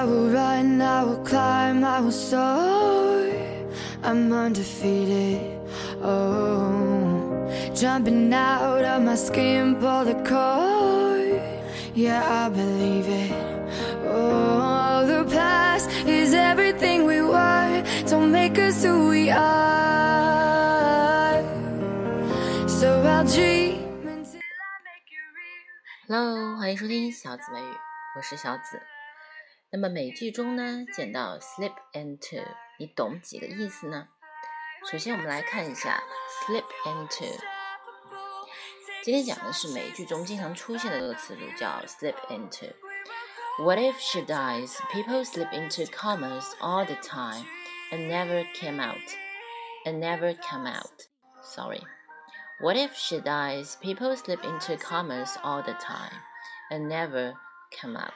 I will run, I will climb, I will soar. I'm undefeated. Oh, jumping out of my skin, pull the cord. Yeah, I believe it. Oh, the past is everything we were. Don't make us who we are. So I'll dream until I make it real. Hello，欢迎收听小紫美语，我是小紫。 那么美剧中呢，见到 slip into，你懂几个意思呢？首先我们来看一下 slip into。今天讲的是美剧中经常出现的这个词组，叫 slip into。What if she dies? People slip into comas all the time and never came out. And never come out. Sorry. What if she dies? People slip into comas all the time and never come out.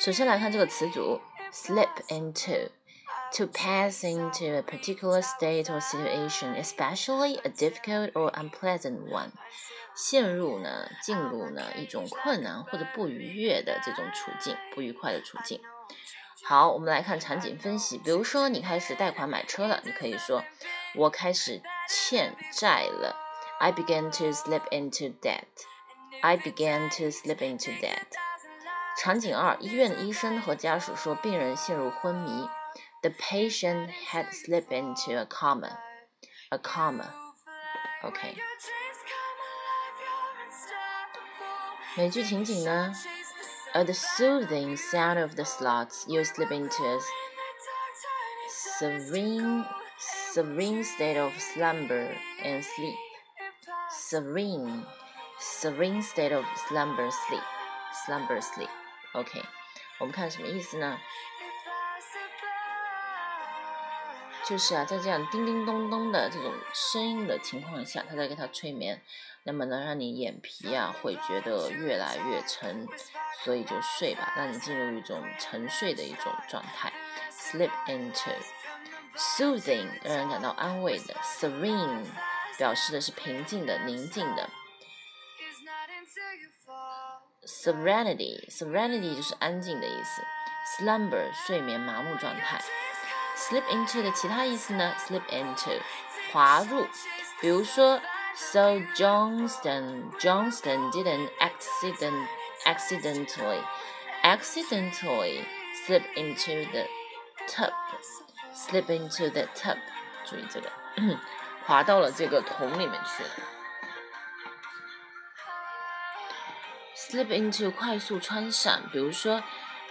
首先来看这个词组 slip into。To pass into a particular state or situation, especially a difficult or unpleasant one，陷入呢，进入呢一种困难或者不愉悦的这种处境，不愉快的处境。好，我们来看场景分析。比如说，你开始贷款买车了，你可以说，我开始欠债了。I began to slip into debt. I began to slip into debt. 场景二，医院的医生和家属说，病人陷入昏迷。The patient had slipped into a coma. A coma. OK. 美剧情景呢？At the soothing sound of the slots, you slip into a serene, serene state of slumber and sleep. Serene, serene state of slumber, sleep, slumber, sleep. OK，我们看什么意思呢？就是啊，在这样叮叮咚咚的这种声音的情况下，他在给他催眠，那么能让你眼皮啊会觉得越来越沉，所以就睡吧，让你进入一种沉睡的一种状态。Sleep into soothing，让人感到安慰的。Serene 表示的是平静的、宁静的。Serenity，serenity 就是安静的意思。Slumber 睡眠麻木状态。slip into 的其他意思呢？slip into 滑入，比如说，So Johnston Johnston didn't accident accidentally accidentally slip into the tub slip into the tub，注意这个，滑到了这个桶里面去了。 slip into 快速穿上，比如说，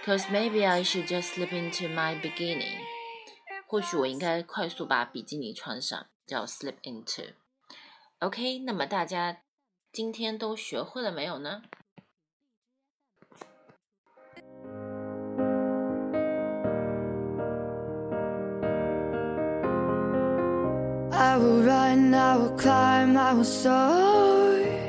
Cause maybe I should just slip into my bikini。或许我应该快速把比基尼穿上，叫 slip into。OK，那么大家今天都学会了没有呢？ I will run, I will climb, I will soar.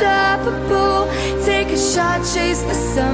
unstoppable. Take a shot, chase the sun,